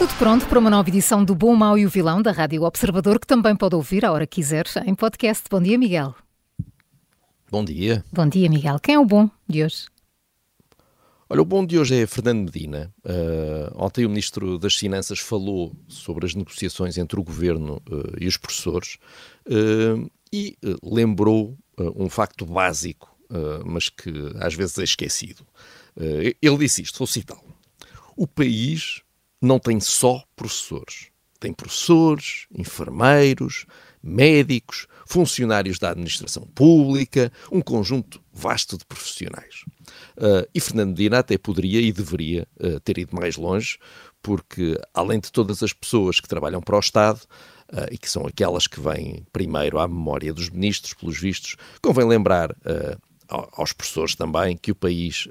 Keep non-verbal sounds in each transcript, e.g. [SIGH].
Tudo pronto para uma nova edição do Bom, Mau e o Vilão da Rádio Observador, que também pode ouvir a hora que quiser em podcast. Bom dia, Miguel. Bom dia. Bom dia, Miguel. Quem é o bom de hoje? Olha, o bom de hoje é Fernando Medina. Uh, ontem o Ministro das Finanças falou sobre as negociações entre o Governo uh, e os professores uh, e lembrou um facto básico, mas que às vezes é esquecido. ele disse isto, vou citá-lo. O país não tem só professores. Tem professores, enfermeiros, médicos, funcionários da administração pública, um conjunto vasto de profissionais. Uh, e Fernando Medina até poderia e deveria uh, ter ido mais longe, porque além de todas as pessoas que trabalham para o Estado, uh, e que são aquelas que vêm primeiro à memória dos ministros, pelos vistos, convém lembrar aos professores também que o país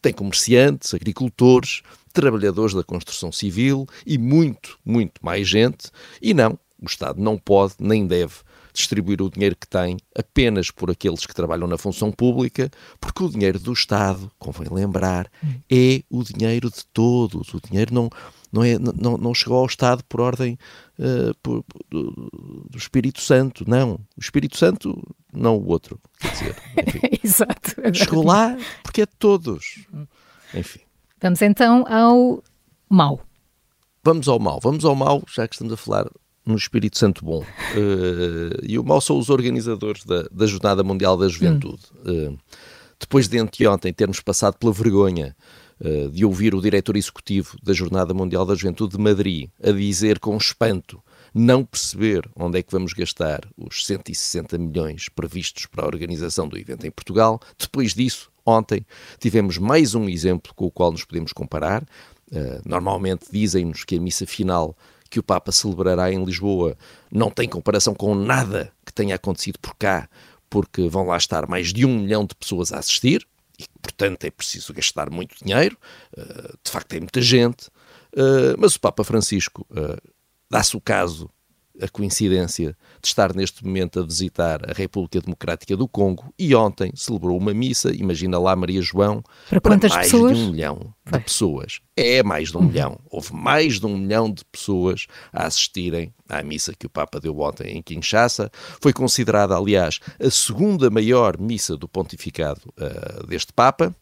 tem comerciantes, agricultores, trabalhadores da construção civil e muito, muito mais gente. E não, o Estado não pode nem deve distribuir o dinheiro que tem apenas por aqueles que trabalham na função pública, porque o dinheiro do Estado, convém lembrar, é o dinheiro de todos. O dinheiro não, não, é, não, não chegou ao Estado por ordem uh, por, do, do, Espírito Santo, não. O Espírito Santo, não o outro. Dizer, [LAUGHS] Exato. Chegou lá porque é de todos. Enfim. Vamos então ao mal. Vamos ao mal. Vamos ao mal, já que estamos a falar no Espírito Santo Bom. Uh, e o mal são os organizadores da, da Jornada Mundial da Juventude. Hum. Uh, depois de anteontem termos passado pela vergonha uh, de ouvir o diretor executivo da Jornada Mundial da Juventude de Madrid a dizer com espanto não perceber onde é que vamos gastar os 160 milhões previstos para a organização do evento em Portugal. Depois disso, ontem, tivemos mais um exemplo com o qual nos podemos comparar. Uh, normalmente dizem-nos que a missa final que o Papa celebrará em Lisboa não tem comparação com nada que tenha acontecido por cá, porque vão lá estar mais de um milhão de pessoas a assistir e, portanto, é preciso gastar muito dinheiro. Uh, de facto, é muita gente. Uh, mas o Papa Francisco dá-se o caso a coincidência de estar neste momento a visitar a República Democrática do Congo e ontem celebrou uma missa, imagina lá Maria João, para, para mais pessoas? de um milhão de Vai. pessoas. É mais de um uhum. milhão. Houve mais de um milhão de pessoas a assistirem à missa que o Papa deu ontem em Kinshasa. Foi considerada, aliás, a segunda maior missa do pontificado uh, deste Papa.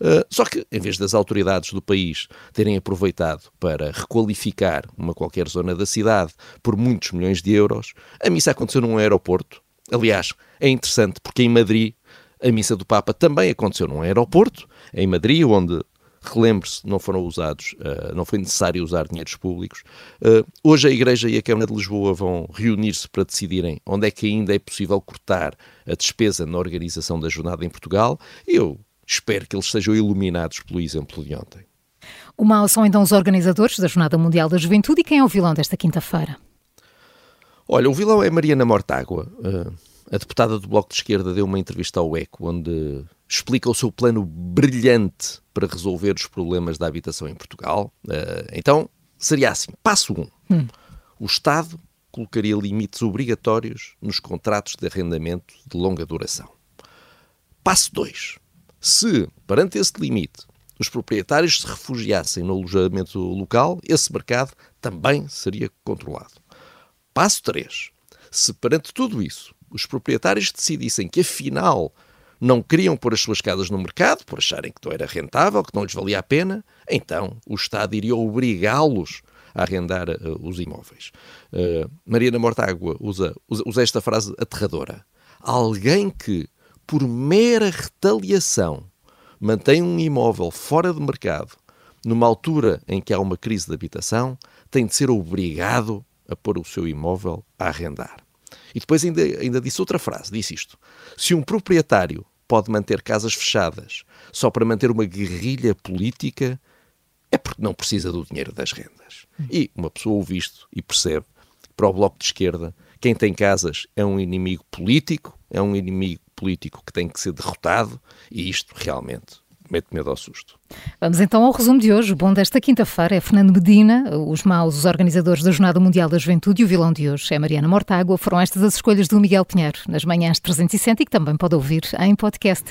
Uh, só que, em vez das autoridades do país terem aproveitado para requalificar uma qualquer zona da cidade por muitos milhões de euros, a missa aconteceu num aeroporto. Aliás, é interessante porque em Madrid a missa do Papa também aconteceu num aeroporto, em Madrid, onde relembre-se, não foram usados, uh, não foi necessário usar dinheiros públicos. Uh, hoje a Igreja e a Câmara de Lisboa vão reunir-se para decidirem onde é que ainda é possível cortar a despesa na organização da jornada em Portugal. Eu espero que eles sejam iluminados pelo exemplo de ontem. O mal são então os organizadores da Jornada Mundial da Juventude e quem é o vilão desta quinta-feira? Olha, o vilão é Mariana Mortágua. Uh, a deputada do Bloco de Esquerda deu uma entrevista ao ECO onde explica o seu plano brilhante para resolver os problemas da habitação em Portugal. Uh, então, seria assim: passo 1. Um, hum. O Estado colocaria limites obrigatórios nos contratos de arrendamento de longa duração. Passo 2. Se, perante esse limite, os proprietários se refugiassem no alojamento local, esse mercado também seria controlado. Passo 3. Se, perante tudo isso, os proprietários decidissem que afinal não queriam pôr as suas casas no mercado por acharem que não era rentável, que não lhes valia a pena, então o Estado iria obrigá-los a arrendar uh, os imóveis. Uh, Mariana Mortágua usa, usa, usa esta frase aterradora. Alguém que, por mera retaliação, mantém um imóvel fora de mercado numa altura em que há uma crise de habitação, tem de ser obrigado a pôr o seu imóvel a arrendar. E depois ainda, ainda disse outra frase: disse isto. Se um proprietário pode manter casas fechadas só para manter uma guerrilha política, é porque não precisa do dinheiro das rendas. E uma pessoa ouve isto e percebe que para o Bloco de Esquerda, quem tem casas é um inimigo político, é um inimigo político que tem que ser derrotado, e isto realmente mete medo ao susto. Vamos então ao resumo de hoje. O bom desta quinta-feira é Fernando Medina, os maus, os organizadores da Jornada Mundial da Juventude e o vilão de hoje é Mariana Mortágua. Foram estas as escolhas do Miguel Pinheiro nas manhãs 360 e que também pode ouvir em podcast.